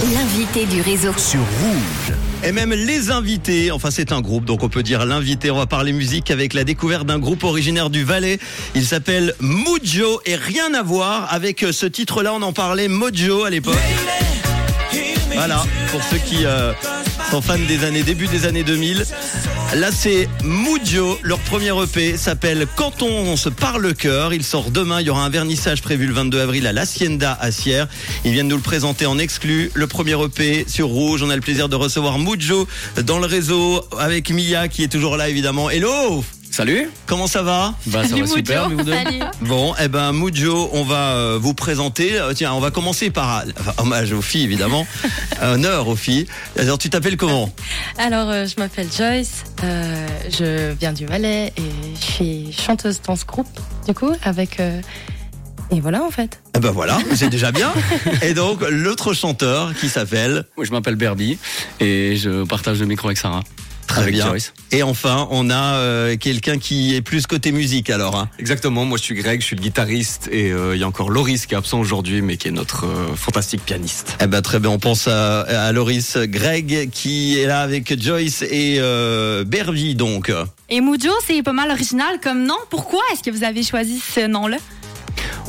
L'invité du réseau. sur Rouge. Et même les invités, enfin c'est un groupe, donc on peut dire l'invité. On va parler musique avec la découverte d'un groupe originaire du Valais. Il s'appelle Mojo et rien à voir avec ce titre-là. On en parlait Mojo à l'époque. Voilà, pour ceux qui euh, sont fans des années début des années 2000. Là c'est Mojo, leur premier EP s'appelle Quand on se parle le cœur. Il sort demain, il y aura un vernissage prévu le 22 avril à l'Hacienda à Sierre. Ils viennent nous le présenter en exclu, le premier EP sur Rouge. On a le plaisir de recevoir Mojo dans le réseau avec Mia qui est toujours là évidemment. Hello Salut Comment ça va? Bah ça va super, mais vous deux? Bon, eh ben Mujo, on va euh, vous présenter. Euh, tiens, on va commencer par enfin, hommage aux filles évidemment, honneur aux filles. Alors tu t'appelles comment? Alors, euh, je m'appelle Joyce, euh, je viens du Valais et je suis chanteuse dans ce groupe, du coup, avec. euh, et voilà, en fait. Eh ben voilà, c'est déjà bien. Et donc l'autre chanteur qui s'appelle Moi je m'appelle Berby et je partage le micro avec Sarah. Très avec bien. Joyce. Et enfin, on a euh, quelqu'un qui est plus côté musique alors. hein. Exactement, moi je suis Greg, je suis le guitariste et euh, il y a encore Loris qui est absent aujourd'hui mais qui est notre euh, fantastique pianiste. Eh ben très bien, on pense à, à Loris, Greg qui est là avec Joyce et euh, Berby donc. Et Mujo, c'est pas mal original comme nom. Pourquoi est-ce que vous avez choisi ce nom-là?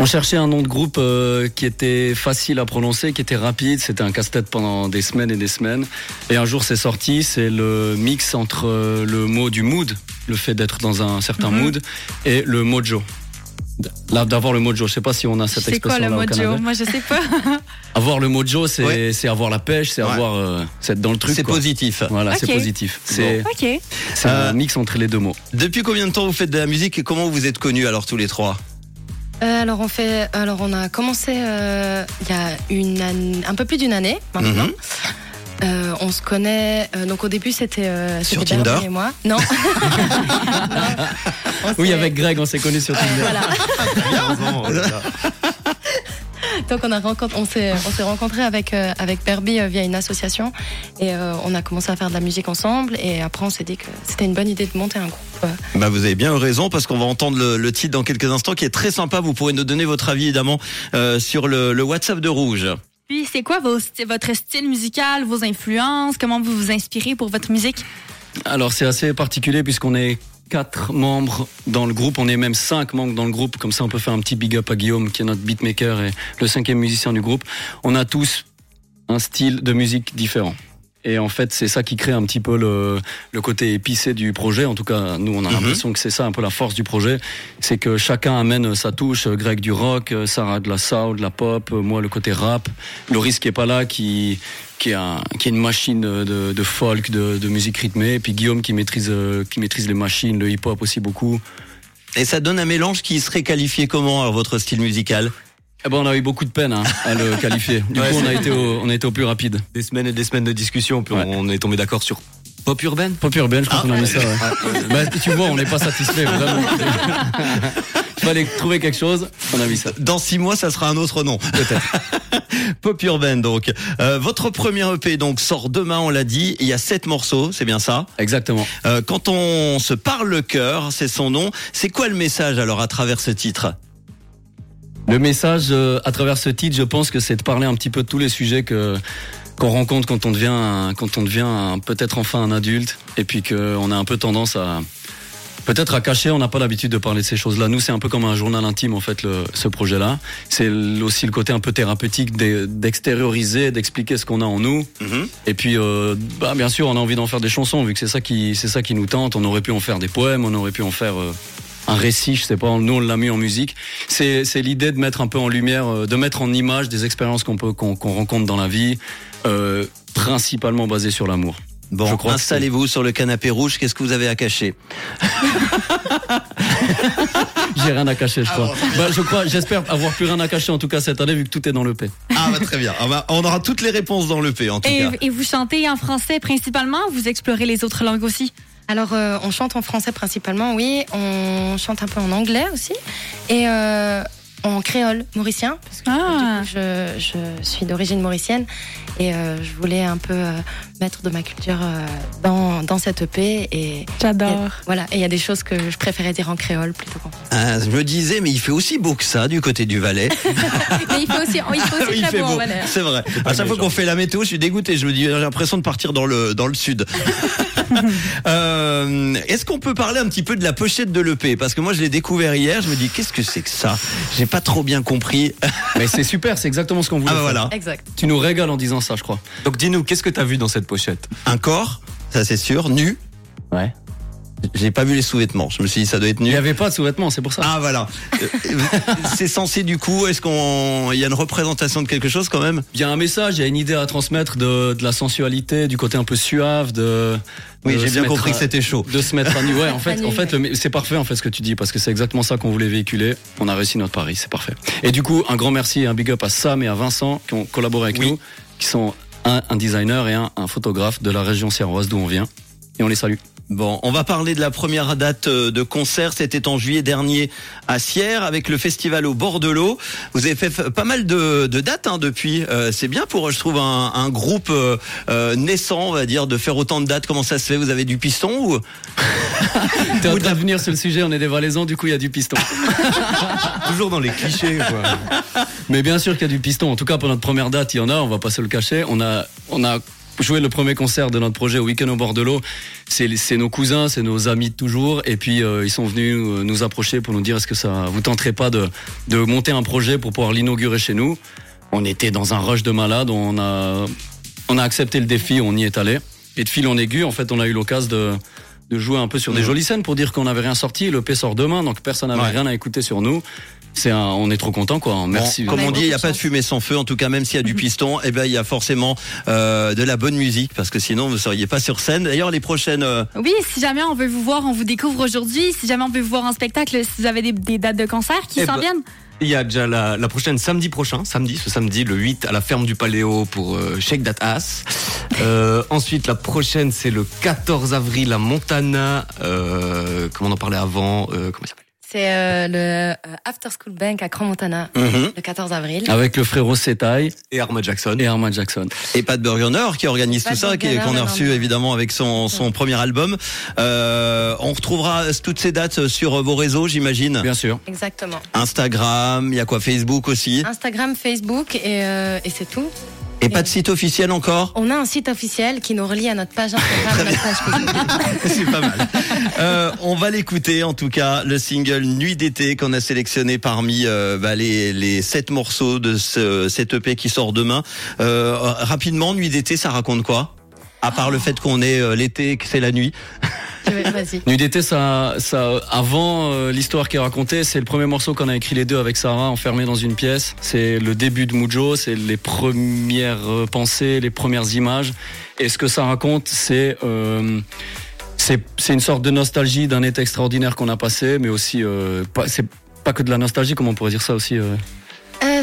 On cherchait un nom de groupe euh, qui était facile à prononcer, qui était rapide. C'était un casse-tête pendant des semaines et des semaines. Et un jour c'est sorti, c'est le mix entre euh, le mot du mood, le fait d'être dans un certain Mhm. mood, et le mojo. Là, d'avoir le mojo, je sais pas si on a cette C'est quoi expression le Mojo? Moi, je sais pas. Avoir le mojo, c'est Ouais. c'est avoir la pêche, c'est Ouais. avoir, euh, c'est être dans le truc. C'est positif. Voilà, c'est positif. C'est OK. c'est Euh, un mix entre les deux mots. Depuis combien de temps vous faites de la musique et comment vous êtes connus alors tous les trois? Euh, alors, on fait. Alors, on a commencé euh, il y a une un peu plus d'une année maintenant. Mhm. Euh, on se connaît. euh, donc, au début, c'était. Euh, Sur Tinder et moi. Non. On Oui, avec Greg, on s'est connus sur Tinder. voilà. Donc on a rencontré, on s'est, on s'est rencontré avec euh, avec Berby euh, via une association et euh, on a commencé à faire de la musique ensemble et après on s'est dit que c'était une bonne idée de monter un groupe. euh. Bah vous avez bien eu raison parce qu'on va entendre le, le titre dans quelques instants qui est très sympa. Vous pourrez nous donner votre avis évidemment euh, sur le, le WhatsApp de Rouge. Puis, c'est quoi vos votre style musical, vos influences? Comment vous vous inspirez pour votre musique? Alors c'est assez particulier puisqu'on est quatre membres dans le groupe, on est même cinq membres dans le groupe, comme ça on peut faire un petit big up à Guillaume qui est notre beatmaker et le cinquième musicien du groupe. On a tous un style de musique différent. Et en fait, c'est ça qui crée un petit peu le, le côté épicé du projet. En tout cas, nous, on a Mhm. l'impression que c'est ça un peu la force du projet. C'est que chacun amène sa touche. Greg du rock, Sarah de la soul, de la pop, moi le côté rap. Loris qui est pas là, qui, qui, est, un, qui est une machine de, de folk, de, de musique rythmée. Et puis Guillaume qui maîtrise, qui maîtrise les machines, le hip-hop aussi beaucoup. Et ça donne un mélange qui serait qualifié comment alors, votre style musical? Eh ben, on a eu beaucoup de peine hein, à le qualifier. Du Ouais, coup, on a, été au, on a été au plus rapide. Des semaines et des semaines de discussion puis Ouais. on est tombé d'accord sur pop urbaine. Pop urbaine, je crois Ah, qu'on a mis ça. Ouais. bah, tu vois, on n'est pas satisfait vraiment. Il fallait trouver quelque chose, on a mis ça. Dans six mois, ça sera un autre nom. Peut-être. Pop Urbain donc. Euh, votre premier EP donc sort demain, on l'a dit. Il y a sept morceaux, c'est bien ça? Exactement. Euh, quand on se parle le cœur, c'est son nom. C'est quoi le message alors à travers ce titre? Le message euh, à travers ce titre, je pense que c'est de parler un petit peu de tous les sujets que qu'on rencontre quand on devient un- quand on devient un- peut-être enfin un adulte et puis qu'on a un peu tendance à peut-être à cacher. On n'a pas l'habitude de parler de ces choses-là. Nous, c'est un peu comme un journal intime en fait le, ce projet-là. C'est aussi le côté un peu thérapeutique d'e- d'extérioriser, d'expliquer ce qu'on a en nous. Et puis, euh, bah, bien sûr, on a envie d'en faire des chansons, vu que c'est ça qui, c'est ça qui nous tente. On aurait pu en faire des poèmes, on aurait pu en faire euh, un récit, je sais pas. Nous, on l'a mis en musique. C'est, c'est l'idée de mettre un peu en lumière, euh, de mettre en image des expériences qu'on peut, qu'on, qu'on rencontre dans la vie, euh, principalement basées sur l'amour. Bon, Je crois installez-vous sur le canapé rouge. Qu'est-ce que vous avez à cacher? J'ai rien à cacher, je crois. Bah, je crois, j'espère avoir plus rien à cacher en tout cas cette année, vu que tout est dans le P. Ah bah très bien. Ah bah, on aura toutes les réponses dans le P en tout Et, cas. et vous chantez en français principalement ou vous explorez les autres langues aussi? Alors euh, on chante en français principalement, oui. On chante un peu en anglais aussi. Et euh, en créole mauricien, parce que Ah. du coup, je, je suis d'origine mauricienne et euh, je voulais un peu euh, mettre de ma culture euh, dans, dans cette EP. Et J'adore. voilà, et il y a des choses que je préférais dire en créole plutôt qu'en français. Ah, je me disais, mais il fait aussi beau que ça du côté du Valais. Mais il fait aussi, il fait aussi il très fait beau, en beau, Valais. c'est vrai. À chaque fois qu'on fait la météo, je suis dégoûté. Je me dis, j'ai l'impression de partir dans le dans le sud. Euh, Est-ce qu'on peut parler un petit peu de la pochette de l'EP Parce que moi, je l'ai découvert hier. Je me dis, qu'est-ce que c'est que ça? J'ai pas trop bien compris. Mais c'est super, c'est exactement ce qu'on voulait. Ah bah faire. voilà, Exact. Tu nous régales en disant ça, je crois. Donc dis-nous, qu'est-ce que t'as vu dans cette pochette? Un corps, ça c'est sûr, nu. Ouais. J'ai pas vu les sous-vêtements. Je me suis dit, ça doit être Il nu. n'y avait pas de sous-vêtements, c'est pour ça. Ah voilà. Euh, c'est censé du coup, est-ce qu'on, il y a une représentation de quelque chose quand même? Il y a un message, il y a une idée à transmettre de, de la sensualité, du côté un peu suave, de. Oui, j'ai se bien mettre compris à- que c'était chaud. De se mettre à nu. Ouais, en fait, en fait, c'est parfait en fait ce que tu dis parce que c'est exactement ça qu'on voulait véhiculer. On a réussi notre pari, c'est parfait. Et du coup, un grand merci et un big up à Sam et à Vincent qui ont collaboré avec Oui. nous, qui sont un, un designer et un, un photographe de la région sierroise d'où on vient. Et on les salue. Bon, on va parler de la première date euh, de concert. C'était en juillet dernier à Sierre avec le festival au bord de l'eau. Vous avez fait pas mal de, de dates hein, depuis. Euh, c'est bien pour, je trouve, un, un groupe euh, euh, naissant, on va dire, de faire autant de dates. Comment ça se fait? Vous avez du piston ou? T'es en train de venir sur le sujet, on est des Valaisans, du coup il y a du piston. Toujours dans les clichés, quoi. Mais bien sûr qu'il y a du piston. En tout cas, pour notre première date, il y en a, on va pas se le cacher. On a, on a joué le premier concert de notre projet au Week-end au bord de l'eau. C'est, nos cousins, c'est nos amis de toujours. Et puis, euh, ils sont venus euh, nous approcher pour nous dire est-ce que ça vous tenterait pas de, de monter un projet pour pouvoir l'inaugurer chez nous? On était dans un rush de malade, on a, on a accepté le défi, on y est allé. Et de fil en aiguille, en fait, on a eu l'occasion de, de jouer un peu sur des jolies scènes pour dire qu'on n'avait rien sorti. Le P sort demain, donc personne n'avait Ouais. rien à écouter sur nous. C'est un, on est trop content, quoi. Merci. Bon, comme On dit, il n'y a pas de fumée sans feu. En tout cas, même s'il y a du piston, eh ben il y a forcément euh, de la bonne musique parce que sinon vous seriez pas sur scène. D'ailleurs, les prochaines. euh, Oui, si jamais on veut vous voir, on vous découvre aujourd'hui. Si jamais on veut vous voir en spectacle, si vous avez des, des dates de concert qui Eh s'en ben, viennent. Il y a déjà la, la prochaine samedi prochain, samedi, ce samedi, le 8, à la ferme du Paléo pour euh, Shake That Ass. Euh, ensuite, la prochaine, c'est le 14 avril à Montana. Euh, comment on en parlait avant euh, Comment il s'appelle? C'est euh, le euh, After School Bank à Grand Montana, mhm. le 14 avril. Avec le frérot Setaï Et Arma Jackson. et Armand Jackson. Et Pat Burgener qui organise Pat tout ça, qu'on a reçu non. évidemment avec son, son premier album. Euh, on retrouvera toutes ces dates sur vos réseaux, j'imagine. Bien sûr. Exactement. Instagram, il y a quoi Facebook aussi? Instagram, Facebook et, euh, et c'est tout. Et pas de site officiel encore? On a un site officiel qui nous relie à notre page Instagram, notre page Facebook. C'est pas mal. Euh, on va l'écouter en tout cas, le single Nuit d'été qu'on a sélectionné parmi euh, bah, les, les sept morceaux de ce, cet EP qui sort demain. Euh, rapidement, Nuit d'été, ça raconte quoi? À part le fait qu'on est euh, l'été, que c'est la nuit. D'été, ça, ça, avant euh, l'histoire qui est racontée, c'est le premier morceau qu'on a écrit les deux avec Sarah, enfermés dans une pièce. C'est le début de Mujo, c'est les premières euh, pensées, les premières images. Et ce que ça raconte, c'est euh, c'est une sorte de nostalgie d'un été extraordinaire qu'on a passé, mais aussi pas, c'est pas que de la nostalgie, comment on pourrait dire ça aussi,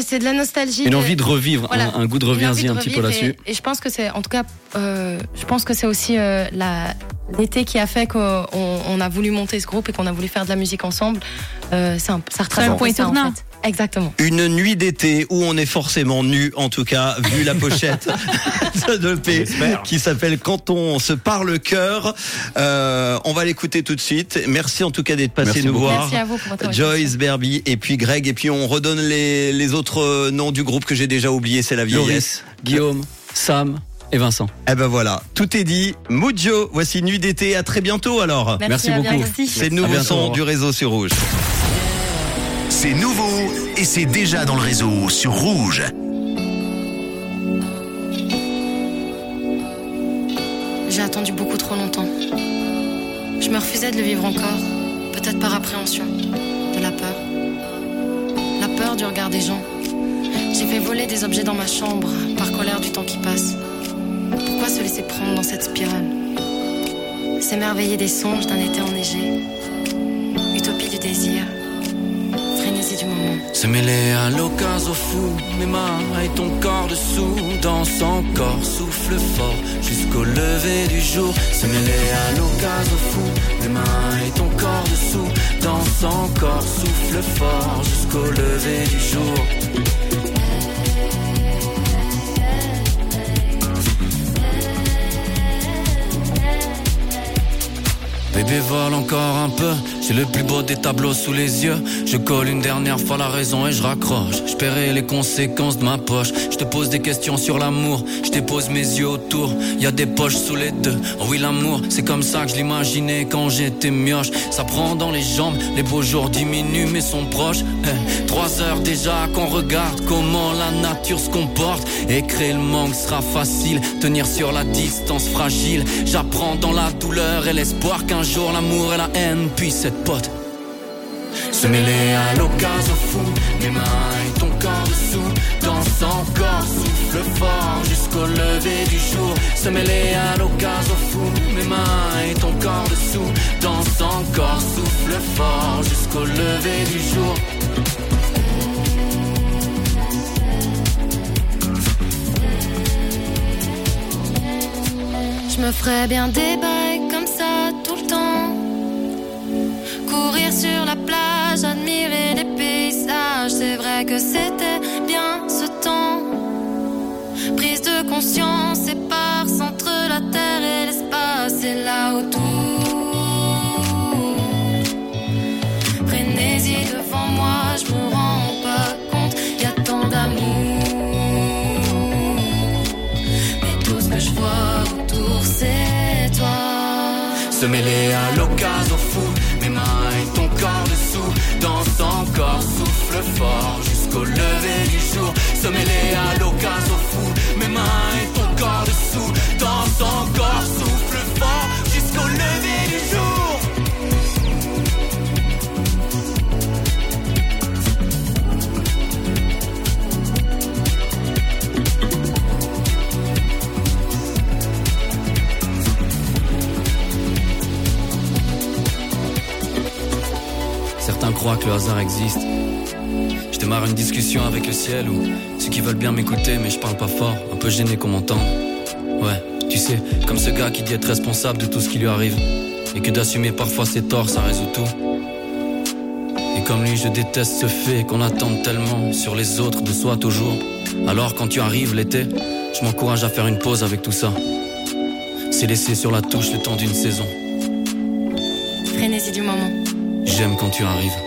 c'est de la nostalgie. une de- envie de revivre, Voilà. un, un goût de reviens-y un petit peu là-dessus. Et, et je pense que c'est, en tout cas, euh, je pense que c'est aussi euh, la, l'été qui a fait qu'on on a voulu monter ce groupe et qu'on a voulu faire de la musique ensemble. Euh, c'est un, ça retrace C'est un point en tournant. fait. Exactement. Une nuit d'été où on est forcément nu, en tout cas, vu la pochette de l'EP qui s'appelle Quand on se parle cœur. Euh, on va l'écouter tout de suite. Merci en tout cas d'être passé Merci nous beaucoup. voir. Merci à vous pour votre Joyce, Berby et puis Greg. Et puis on redonne les, les autres euh, noms du groupe que j'ai déjà oublié, c'est la vieillesse. Loris, Guillaume, Sam et Vincent. Eh ben voilà, tout est dit. Mujo, voici Nuit d'été. À très bientôt alors. Merci à beaucoup. C'est le nouveau son du réseau sur Rouge. C'est nouveau et c'est déjà dans le réseau sur Rouge. J'ai attendu beaucoup trop longtemps. Je me refusais de le vivre encore, peut-être par appréhension, de la peur. La peur du regard des gens. J'ai fait voler des objets dans ma chambre, par colère du temps qui passe. Pourquoi se laisser prendre dans cette spirale? S'émerveiller des songes d'un été enneigé. Se mêler à l'occasion fou, mes mains et ton corps dessous, danse encore, souffle fort jusqu'au lever du jour. Se mêler à l'occasion fou, mes mains et ton corps dessous, danse encore, souffle fort jusqu'au lever du jour. Bébé vole encore un peu, j'ai le plus beau des tableaux sous les yeux. Je colle une dernière fois la raison et je raccroche. Je les conséquences de ma poche. Je te pose des questions sur l'amour, je dépose mes yeux autour. Y a des poches sous les deux. Oh oui l'amour, c'est comme ça que je l'imaginais quand j'étais mioche. Ça prend dans les jambes, les beaux jours diminuent mais sont proches. Eh, trois heures déjà qu'on regarde comment la nature se comporte. Et créer le manque sera facile, tenir sur la distance fragile. J'apprends dans la douleur et l'espoir qu'un jour l'amour et la haine puissent être potes. Se mêler à l'occasion fou, mes mains et ton corps dessous, danse encore, souffle fort jusqu'au lever du jour. Se mêler à l'occasion fou, mes mains et ton corps dessous, danse encore, souffle fort jusqu'au lever du jour. Je me ferais bien des bails que c'était bien ce temps. Prise de conscience, éparse entre la terre et l'espace. Et là autour. Frénésie devant moi, je me rends pas compte. Y a tant d'amour. Mais tout ce que je vois autour, c'est toi. Se mêler à l'occasion fou, mes mains et ton corps dessous, danse encore, souffle fort jusqu'au lever du jour. Se mêler à l'occasion fou, mes mains et ton corps dessous, hasard existe. Je démarre une discussion avec le ciel ou ceux qui veulent bien m'écouter, mais je parle pas fort, un peu gêné qu'on m'entende. Ouais, tu sais, comme ce gars qui dit être responsable de tout ce qui lui arrive. Et que d'assumer parfois ses torts, ça résout tout. Et comme lui, je déteste ce fait qu'on attend tellement sur les autres, de soi toujours. Alors quand tu arrives l'été, je m'encourage à faire une pause avec tout ça. C'est laisser sur la touche le temps d'une saison. Frénésie du moment. J'aime quand tu arrives.